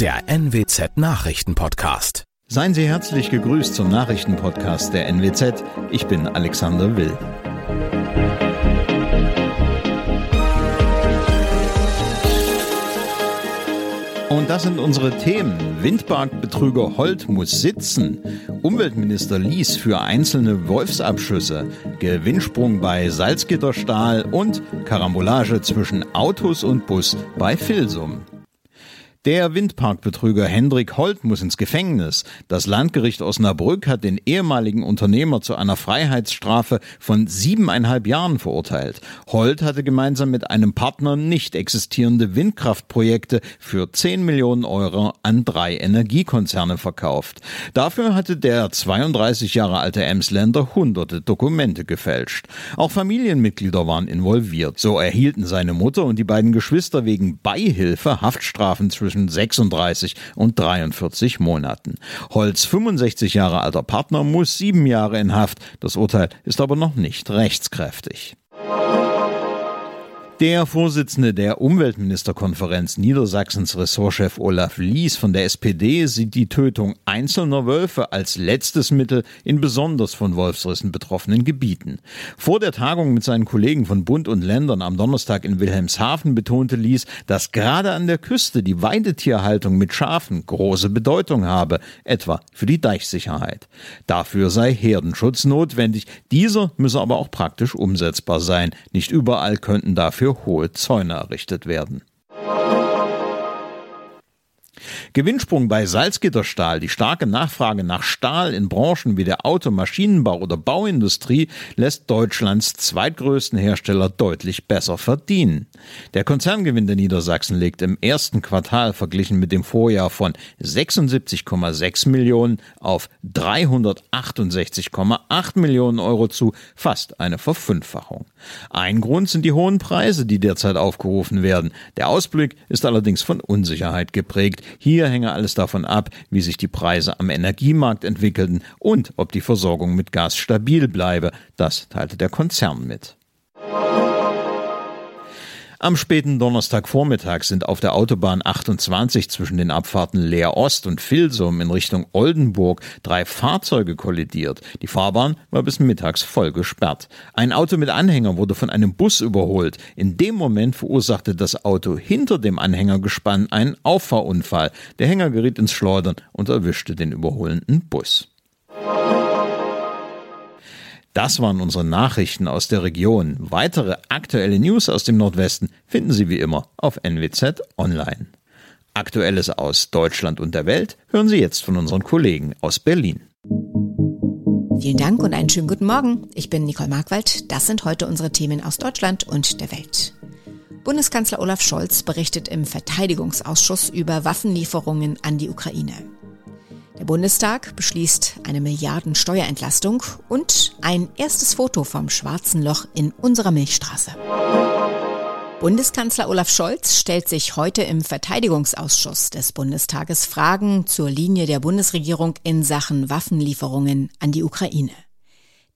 der NWZ Nachrichtenpodcast. Seien Sie herzlich gegrüßt zum Nachrichtenpodcast der NWZ. Ich bin Alexander Will. Und das sind unsere Themen. Windparkbetrüger Holt muss sitzen. Umweltminister Lies für einzelne Wolfsabschüsse. Gewinnsprung bei Salzgitterstahl und Karambolage zwischen Autos und Bus bei Filsum. Der Windparkbetrüger Hendrik Holt muss ins Gefängnis. Das Landgericht Osnabrück hat den ehemaligen Unternehmer zu einer Freiheitsstrafe von siebeneinhalb Jahren verurteilt. Holt hatte gemeinsam mit einem Partner nicht existierende Windkraftprojekte für 10 Millionen Euro an drei Energiekonzerne verkauft. Dafür hatte der 32 Jahre alte Emsländer hunderte Dokumente gefälscht. Auch Familienmitglieder waren involviert. So erhielten seine Mutter und die beiden Geschwister wegen Beihilfe Haftstrafen zwischen zwischen 36 und 43 Monaten. Holz, 65 Jahre alter Partner, muss sieben Jahre in Haft. Das Urteil ist aber noch nicht rechtskräftig. Der Vorsitzende der Umweltministerkonferenz Niedersachsens Ressortchef Olaf Lies von der SPD sieht die Tötung einzelner Wölfe als letztes Mittel in besonders von Wolfsrissen betroffenen Gebieten. Vor der Tagung mit seinen Kollegen von Bund und Ländern am Donnerstag in Wilhelmshaven betonte Lies, dass gerade an der Küste die Weidetierhaltung mit Schafen große Bedeutung habe, etwa für die Deichsicherheit. Dafür sei Herdenschutz notwendig. Dieser müsse aber auch praktisch umsetzbar sein. Nicht überall könnten dafür hohe Zäune errichtet werden. Gewinnsprung bei Salzgitterstahl. Die starke Nachfrage nach Stahl in Branchen wie der Auto-, Maschinenbau oder Bauindustrie lässt Deutschlands zweitgrößten Hersteller deutlich besser verdienen. Der Konzerngewinn der Niedersachsen legt im ersten Quartal verglichen mit dem Vorjahr von 76,6 Millionen auf 368,8 Millionen Euro zu, fast eine Verfünffachung. Ein Grund sind die hohen Preise, die derzeit aufgerufen werden. Der Ausblick ist allerdings von Unsicherheit geprägt. Hier hänge alles davon ab, wie sich die Preise am Energiemarkt entwickelten und ob die Versorgung mit Gas stabil bleibe. Das teilte der Konzern mit. Am späten Donnerstagvormittag sind auf der Autobahn 28 zwischen den Abfahrten Leer Ost und Filsum in Richtung Oldenburg drei Fahrzeuge kollidiert. Die Fahrbahn war bis mittags voll gesperrt. Ein Auto mit Anhänger wurde von einem Bus überholt. In dem Moment verursachte das Auto hinter dem Anhängergespann einen Auffahrunfall. Der Hänger geriet ins Schleudern und erwischte den überholenden Bus. Das waren unsere Nachrichten aus der Region. Weitere aktuelle News aus dem Nordwesten finden Sie wie immer auf NWZ Online. Aktuelles aus Deutschland und der Welt hören Sie jetzt von unseren Kollegen aus Berlin. Vielen Dank und einen schönen guten Morgen. Ich bin Nicole Markwald. Das sind heute unsere Themen aus Deutschland und der Welt. Bundeskanzler Olaf Scholz berichtet im Verteidigungsausschuss über Waffenlieferungen an die Ukraine. Der Bundestag beschließt eine Milliarden Steuerentlastung und ein erstes Foto vom schwarzen Loch in unserer Milchstraße. Bundeskanzler Olaf Scholz stellt sich heute im Verteidigungsausschuss des Bundestages Fragen zur Linie der Bundesregierung in Sachen Waffenlieferungen an die Ukraine.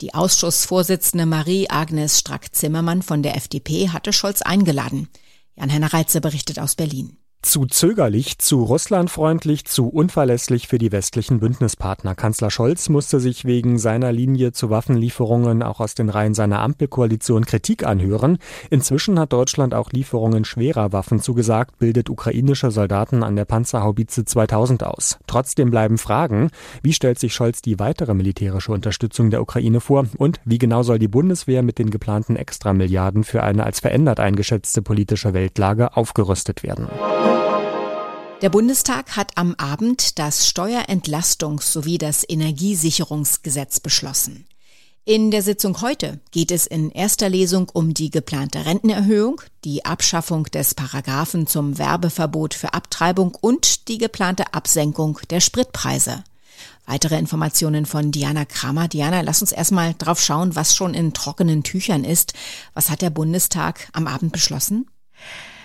Die Ausschussvorsitzende Marie-Agnes Strack-Zimmermann von der FDP hatte Scholz eingeladen. Jan-Henner Reitze berichtet aus Berlin. Zu zögerlich, zu russlandfreundlich, zu unverlässlich für die westlichen Bündnispartner. Kanzler Scholz musste sich wegen seiner Linie zu Waffenlieferungen auch aus den Reihen seiner Ampelkoalition Kritik anhören. Inzwischen hat Deutschland auch Lieferungen schwerer Waffen zugesagt, bildet ukrainische Soldaten an der Panzerhaubitze 2000 aus. Trotzdem bleiben Fragen. Wie stellt sich Scholz die weitere militärische Unterstützung der Ukraine vor? Und wie genau soll die Bundeswehr mit den geplanten Extramilliarden für eine als verändert eingeschätzte politische Weltlage aufgerüstet werden? Der Bundestag hat am Abend das Steuerentlastungs- sowie das Energiesicherungsgesetz beschlossen. In der Sitzung heute geht es in erster Lesung um die geplante Rentenerhöhung, die Abschaffung des Paragraphen zum Werbeverbot für Abtreibung und die geplante Absenkung der Spritpreise. Weitere Informationen von Diana Kramer. Diana, lass uns erstmal drauf schauen, was schon in trockenen Tüchern ist. Was hat der Bundestag am Abend beschlossen?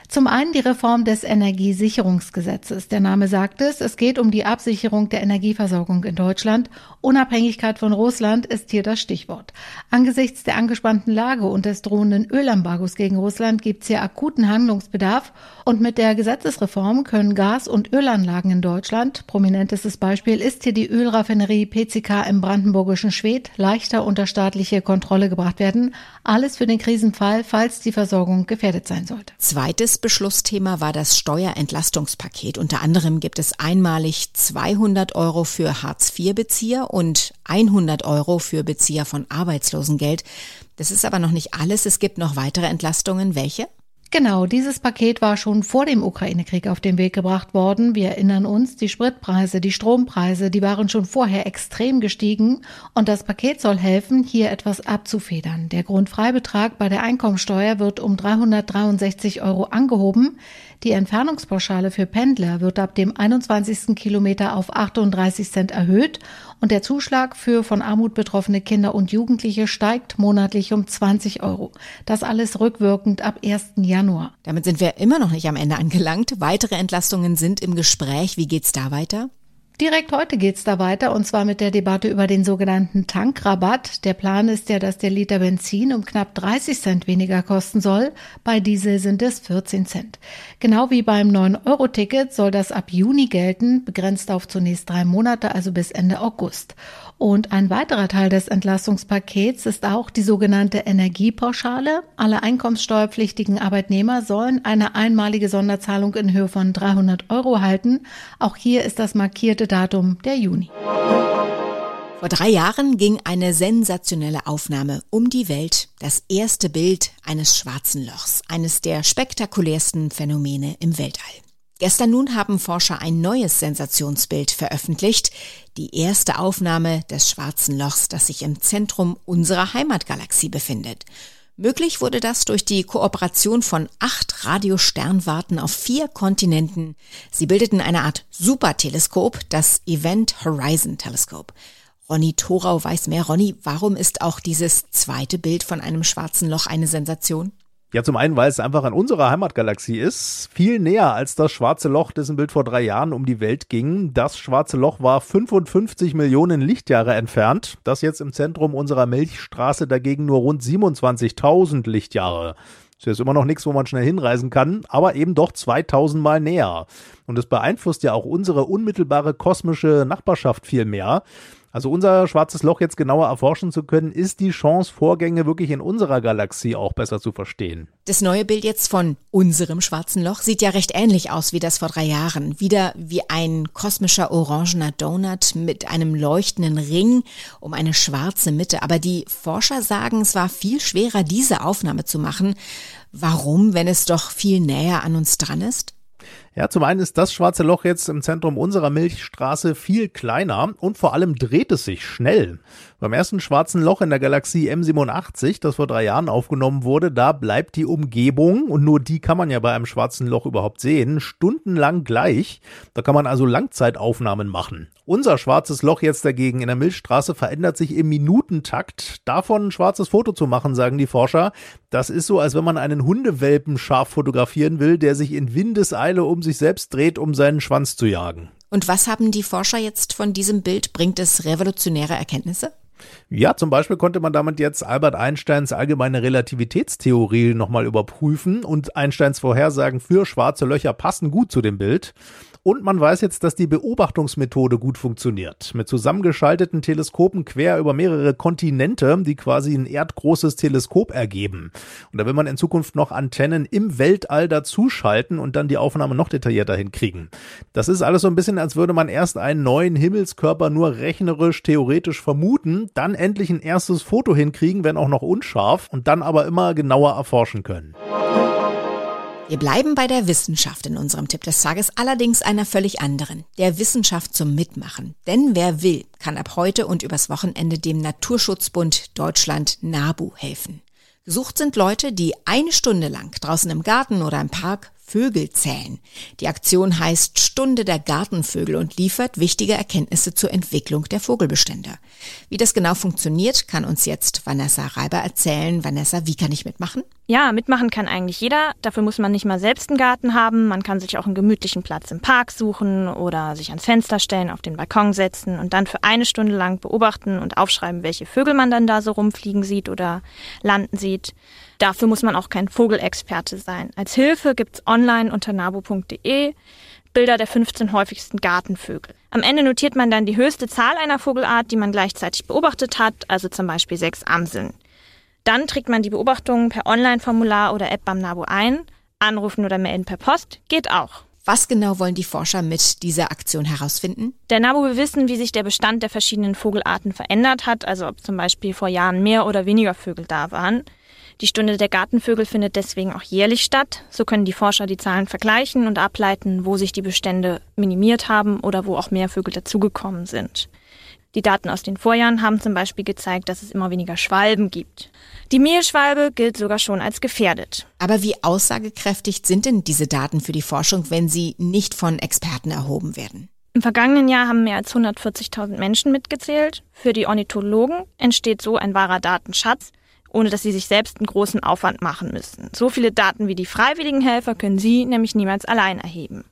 Zum einen die Reform des Energiesicherungsgesetzes. Der Name sagt es, es geht um die Absicherung der Energieversorgung in Deutschland. Unabhängigkeit von Russland ist hier das Stichwort. Angesichts der angespannten Lage und des drohenden Ölembargos gegen Russland gibt es hier akuten Handlungsbedarf. Und mit der Gesetzesreform können Gas- und Ölanlagen in Deutschland, prominentestes Beispiel ist hier die Ölraffinerie PCK im brandenburgischen Schwedt, leichter unter staatliche Kontrolle gebracht werden. Alles für den Krisenfall, falls die Versorgung gefährdet sein sollte. Zweites Beschlussthema war das Steuerentlastungspaket. Unter anderem gibt es einmalig 200 Euro für Hartz-IV-Bezieher und 100 Euro für Bezieher von Arbeitslosengeld. Das ist aber noch nicht alles. Es gibt noch weitere Entlastungen. Welche? Genau, dieses Paket war schon vor dem Ukraine-Krieg auf den Weg gebracht worden. Wir erinnern uns, die Spritpreise, die Strompreise, die waren schon vorher extrem gestiegen und das Paket soll helfen, hier etwas abzufedern. Der Grundfreibetrag bei der Einkommensteuer wird um 363 Euro angehoben. Die Entfernungspauschale für Pendler wird ab dem 21. Kilometer auf 38 Cent erhöht und der Zuschlag für von Armut betroffene Kinder und Jugendliche steigt monatlich um 20 Euro. Das alles rückwirkend ab 1. Januar. Damit sind wir immer noch nicht am Ende angelangt. Weitere Entlastungen sind im Gespräch. Wie geht's da weiter? Direkt heute geht's da weiter und zwar mit der Debatte über den sogenannten Tankrabatt. Der Plan ist ja, dass der Liter Benzin um knapp 30 Cent weniger kosten soll. Bei Diesel sind es 14 Cent. Genau wie beim 9-Euro-Ticket soll das ab Juni gelten, begrenzt auf zunächst drei Monate, also bis Ende August. Und ein weiterer Teil des Entlastungspakets ist auch die sogenannte Energiepauschale. Alle einkommenssteuerpflichtigen Arbeitnehmer sollen eine einmalige Sonderzahlung in Höhe von 300 Euro halten. Auch hier ist das markierte Datum der Juni. Vor drei Jahren ging eine sensationelle Aufnahme um die Welt. Das erste Bild eines schwarzen Lochs, eines der spektakulärsten Phänomene im Weltall. Gestern nun haben Forscher ein neues Sensationsbild veröffentlicht. Die erste Aufnahme des schwarzen Lochs, das sich im Zentrum unserer Heimatgalaxie befindet. Möglich wurde das durch die Kooperation von acht Radiosternwarten auf vier Kontinenten. Sie bildeten eine Art Superteleskop, das Event Horizon Telescope. Ronny Thorau weiß mehr. Ronny, warum ist auch dieses zweite Bild von einem schwarzen Loch eine Sensation? Ja, zum einen, weil es einfach an unserer Heimatgalaxie ist. Viel näher als das schwarze Loch, dessen Bild vor drei Jahren um die Welt ging. Das schwarze Loch war 55 Millionen Lichtjahre entfernt. Das jetzt im Zentrum unserer Milchstraße dagegen nur rund 27.000 Lichtjahre. Ist jetzt immer noch nichts, wo man schnell hinreisen kann, aber eben doch 2000 Mal näher. Und es beeinflusst ja auch unsere unmittelbare kosmische Nachbarschaft viel mehr. Also unser schwarzes Loch jetzt genauer erforschen zu können, ist die Chance, Vorgänge wirklich in unserer Galaxie auch besser zu verstehen. Das neue Bild jetzt von unserem schwarzen Loch sieht ja recht ähnlich aus wie das vor drei Jahren. Wieder wie ein kosmischer orangener Donut mit einem leuchtenden Ring um eine schwarze Mitte. Aber die Forscher sagen, es war viel schwerer, diese Aufnahme zu machen. Warum, wenn es doch viel näher an uns dran ist? Ja, zum einen ist das schwarze Loch jetzt im Zentrum unserer Milchstraße viel kleiner und vor allem dreht es sich schnell. Beim ersten schwarzen Loch in der Galaxie M87, das vor drei Jahren aufgenommen wurde, da bleibt die Umgebung, und nur die kann man ja bei einem schwarzen Loch überhaupt sehen, stundenlang gleich. Da kann man also Langzeitaufnahmen machen. Unser schwarzes Loch jetzt dagegen in der Milchstraße verändert sich im Minutentakt. Davon ein schwarzes Foto zu machen, sagen die Forscher, das ist so, als wenn man einen Hundewelpen scharf fotografieren will, der sich in Windeseile um sich selbst dreht, um seinen Schwanz zu jagen. Und was haben die Forscher jetzt von diesem Bild? Bringt es revolutionäre Erkenntnisse? Ja, zum Beispiel konnte man damit jetzt Albert Einsteins allgemeine Relativitätstheorie nochmal überprüfen und Einsteins Vorhersagen für schwarze Löcher passen gut zu dem Bild. Und man weiß jetzt, dass die Beobachtungsmethode gut funktioniert. Mit zusammengeschalteten Teleskopen quer über mehrere Kontinente, die quasi ein erdgroßes Teleskop ergeben. Und da will man in Zukunft noch Antennen im Weltall dazuschalten und dann die Aufnahme noch detaillierter hinkriegen. Das ist alles so ein bisschen, als würde man erst einen neuen Himmelskörper nur rechnerisch, theoretisch vermuten, dann endlich ein erstes Foto hinkriegen, wenn auch noch unscharf, und dann aber immer genauer erforschen können. Wir bleiben bei der Wissenschaft in unserem Tipp des Tages, allerdings einer völlig anderen, der Wissenschaft zum Mitmachen. Denn wer will, kann ab heute und übers Wochenende dem Naturschutzbund Deutschland NABU helfen. Gesucht sind Leute, die eine Stunde lang draußen im Garten oder im Park Vögel zählen. Die Aktion heißt Stunde der Gartenvögel und liefert wichtige Erkenntnisse zur Entwicklung der Vogelbestände. Wie das genau funktioniert, kann uns jetzt Vanessa Reiber erzählen. Vanessa, wie kann ich mitmachen? Ja, mitmachen kann eigentlich jeder. Dafür muss man nicht mal selbst einen Garten haben. Man kann sich auch einen gemütlichen Platz im Park suchen oder sich ans Fenster stellen, auf den Balkon setzen und dann für eine Stunde lang beobachten und aufschreiben, welche Vögel man dann da so rumfliegen sieht oder landen sieht. Dafür muss man auch kein Vogelexperte sein. Als Hilfe gibt's online unter nabo.de Bilder der 15 häufigsten Gartenvögel. Am Ende notiert man dann die höchste Zahl einer Vogelart, die man gleichzeitig beobachtet hat, also zum Beispiel sechs Amseln. Dann trägt man die Beobachtungen per Online-Formular oder App beim NABU ein. Anrufen oder melden per Post geht auch. Was genau wollen die Forscher mit dieser Aktion herausfinden? Der NABU will wissen, wie sich der Bestand der verschiedenen Vogelarten verändert hat, also ob zum Beispiel vor Jahren mehr oder weniger Vögel da waren. Die Stunde der Gartenvögel findet deswegen auch jährlich statt. So können die Forscher die Zahlen vergleichen und ableiten, wo sich die Bestände minimiert haben oder wo auch mehr Vögel dazugekommen sind. Die Daten aus den Vorjahren haben zum Beispiel gezeigt, dass es immer weniger Schwalben gibt. Die Mehlschwalbe gilt sogar schon als gefährdet. Aber wie aussagekräftig sind denn diese Daten für die Forschung, wenn sie nicht von Experten erhoben werden? Im vergangenen Jahr haben mehr als 140.000 Menschen mitgezählt. Für die Ornithologen entsteht so ein wahrer Datenschatz, ohne dass sie sich selbst einen großen Aufwand machen müssen. So viele Daten wie die freiwilligen Helfer können sie nämlich niemals allein erheben.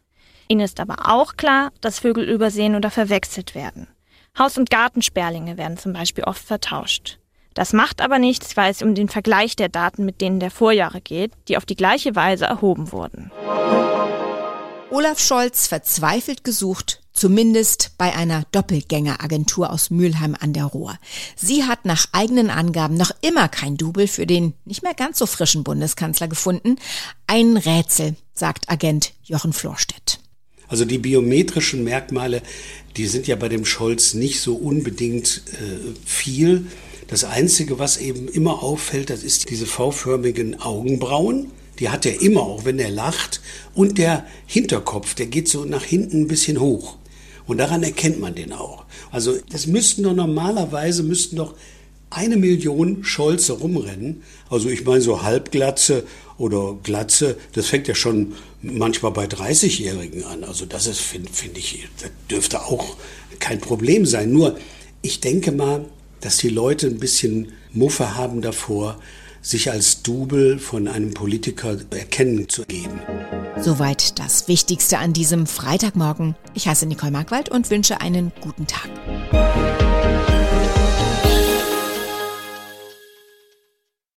Ihnen ist aber auch klar, dass Vögel übersehen oder verwechselt werden. Haus- und Gartensperlinge werden zum Beispiel oft vertauscht. Das macht aber nichts, weil es um den Vergleich der Daten mit denen der Vorjahre geht, die auf die gleiche Weise erhoben wurden. Olaf Scholz verzweifelt gesucht, zumindest bei einer Doppelgängeragentur aus Mülheim an der Ruhr. Sie hat nach eigenen Angaben noch immer kein Double für den nicht mehr ganz so frischen Bundeskanzler gefunden. Ein Rätsel, sagt Agent Jochen Florstedt. Also die biometrischen Merkmale, die sind ja bei dem Scholz nicht so unbedingt äh, viel. Das Einzige, was eben immer auffällt, das ist diese V-förmigen Augenbrauen. Die hat er immer, auch wenn er lacht. Und der Hinterkopf, der geht so nach hinten ein bisschen hoch. Und daran erkennt man den auch. Also das müssten doch normalerweise, müssten doch eine Million Scholze rumrennen. Also ich meine so Halbglatze oder Glatze, das fängt ja schon manchmal bei 30-Jährigen an. Also das ist, finde find ich, das dürfte auch kein Problem sein. Nur ich denke mal, dass die Leute ein bisschen Muffe haben davor, sich als Double von einem Politiker erkennen zu geben. Soweit das Wichtigste an diesem Freitagmorgen. Ich heiße Nicole Markwald und wünsche einen guten Tag.